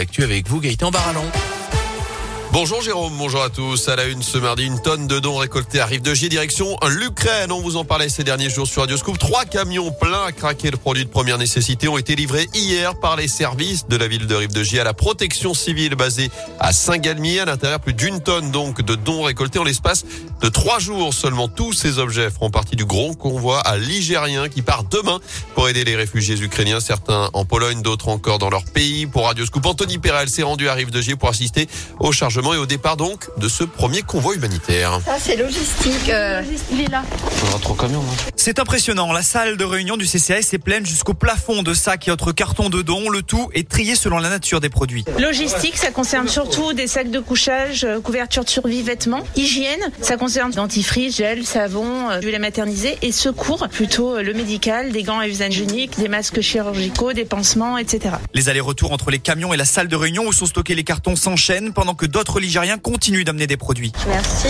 avec vous, Gaëtan Barallon. Bonjour Jérôme, bonjour à tous. À la une ce mardi, une tonne de dons récoltés arrive de G direction l'Ukraine. On vous en parlait ces derniers jours sur Radio Scoop. Trois camions pleins à craquer de produits de première nécessité ont été livrés hier par les services de la ville de Rive de G à la protection civile basée à Saint-Galmier. À l'intérieur, plus d'une tonne donc de dons récoltés en l'espace de trois jours seulement. Tous ces objets feront partie du gros convoi à l'Igérien qui part demain pour aider les réfugiés ukrainiens, certains en Pologne, d'autres encore dans leur pays. Pour Radio Scoop, Anthony Perel s'est rendu à Rive de G pour assister au chargement et au départ donc de ce premier convoi humanitaire. Ça c'est logistique. Euh, il est là. trop camion. C'est impressionnant. La salle de réunion du CCAS est pleine jusqu'au plafond de sacs et autres cartons de dons. Le tout est trié selon la nature des produits. Logistique, ça concerne surtout des sacs de couchage, euh, couverture de survie, vêtements. Hygiène, ça concerne dentifrice, gel, savon, euh, huile à materniser. Et secours, plutôt le médical, des gants à usage unique, des masques chirurgicaux, des pansements, etc. Les allers-retours entre les camions et la salle de réunion où sont stockés les cartons s'enchaînent pendant que d'autres Ligériens continuent d'amener des produits. Merci.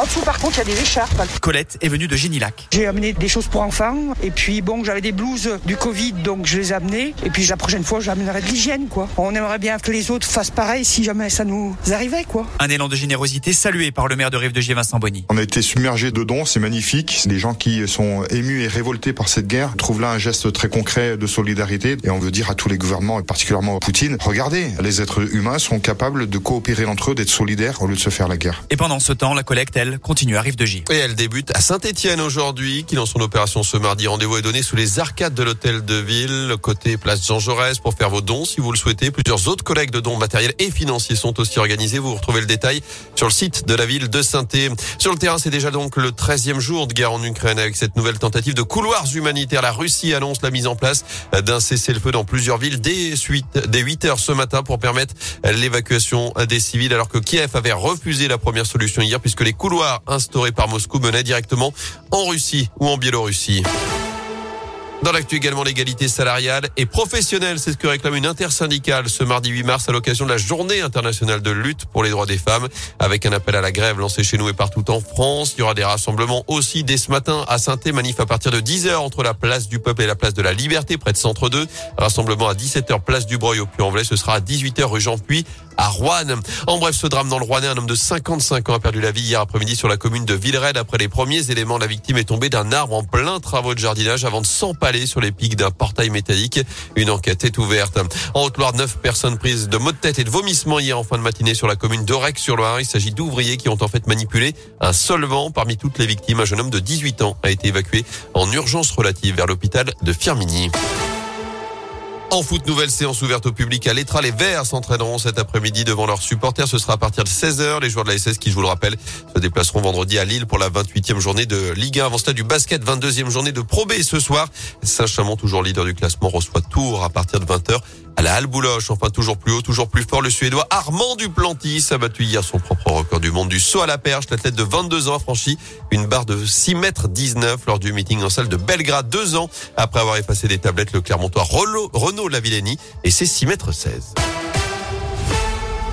En dessous, par contre, il y a des écharpes. Colette est venue de Génilac. J'ai amené des choses pour enfants. Et puis, bon, j'avais des blouses du Covid, donc je les ai amenées. Et puis, la prochaine fois, j'amènerai de l'hygiène, quoi. On aimerait bien que les autres fassent pareil si jamais ça nous arrivait, quoi. Un élan de générosité salué par le maire de Rive de Gier, Vincent Bonny. On a été submergé de dons, c'est magnifique. Les gens qui sont émus et révoltés par cette guerre trouvent là un geste très concret de solidarité. Et on veut dire à tous les gouvernements, et particulièrement à Poutine, regardez, les êtres humains sont capables de coopérer entre eux, d'être solidaires au lieu de se faire la guerre. Et pendant ce temps, la collecte, elle, continue à Rive de Gier. Et elle débute à Saint-Etienne aujourd'hui, qui lance son opération ce mardi. Rendez-vous est donné sous les arcades de l'hôtel de ville, côté place Jean Jaurès, pour faire vos dons si vous le souhaitez. Plusieurs autres collègues de dons matériels et financiers sont aussi organisés. Vous retrouvez le détail sur le site de la ville de saint etienne Sur le terrain, c'est déjà donc le 13e jour de guerre en Ukraine avec cette nouvelle tentative de couloirs humanitaires. La Russie annonce la mise en place d'un cessez-le-feu dans plusieurs villes dès 8, dès 8 heures ce matin pour permettre l'évacuation des civils alors que Kiev avait refusé la première solution hier puisque les couloirs instaurés par Moscou menaient directement en Russie ou en Biélorussie. Dans l'actu également, l'égalité salariale et professionnelle, c'est ce que réclame une intersyndicale ce mardi 8 mars à l'occasion de la journée internationale de lutte pour les droits des femmes. Avec un appel à la grève lancé chez nous et partout en France, il y aura des rassemblements aussi dès ce matin à saint manif à partir de 10h entre la place du peuple et la place de la liberté près de Centre 2. Rassemblement à 17h place du Breuil au Puy-en-Velay, ce sera à 18h rue Jean-Puy à Rouen. En bref, ce drame dans le Rouennais, un homme de 55 ans a perdu la vie hier après-midi sur la commune de Villeray. Après les premiers éléments, la victime est tombée d'un arbre en plein travaux de jardinage avant de sur les pics d'un portail métallique. Une enquête est ouverte. En Haute-Loire, neuf personnes prises de maux de tête et de vomissements hier en fin de matinée sur la commune d'Orec-sur-Loire. Il s'agit d'ouvriers qui ont en fait manipulé un solvant. Parmi toutes les victimes, un jeune homme de 18 ans a été évacué en urgence relative vers l'hôpital de Firminy. En foot, nouvelle séance ouverte au public à l'Etra. Les Verts s'entraîneront cet après-midi devant leurs supporters. Ce sera à partir de 16h. Les joueurs de la SS qui, je vous le rappelle, se déplaceront vendredi à Lille pour la 28e journée de Ligue 1. Avant cela, du basket, 22e journée de Pro B ce soir. Saint-Chamond, toujours leader du classement, reçoit Tours à partir de 20h à la Halle Bouloche. Enfin, toujours plus haut, toujours plus fort, le Suédois Armand Duplantis a battu hier son propre record du monde du saut à la perche. L'athlète de 22 ans a franchi une barre de 6 mètres 19 lors du meeting en salle de Belgrade, deux ans après avoir effacé des tablettes le Clermontois Renaud, Renaud Lavillenie et ses 6 mètres 16.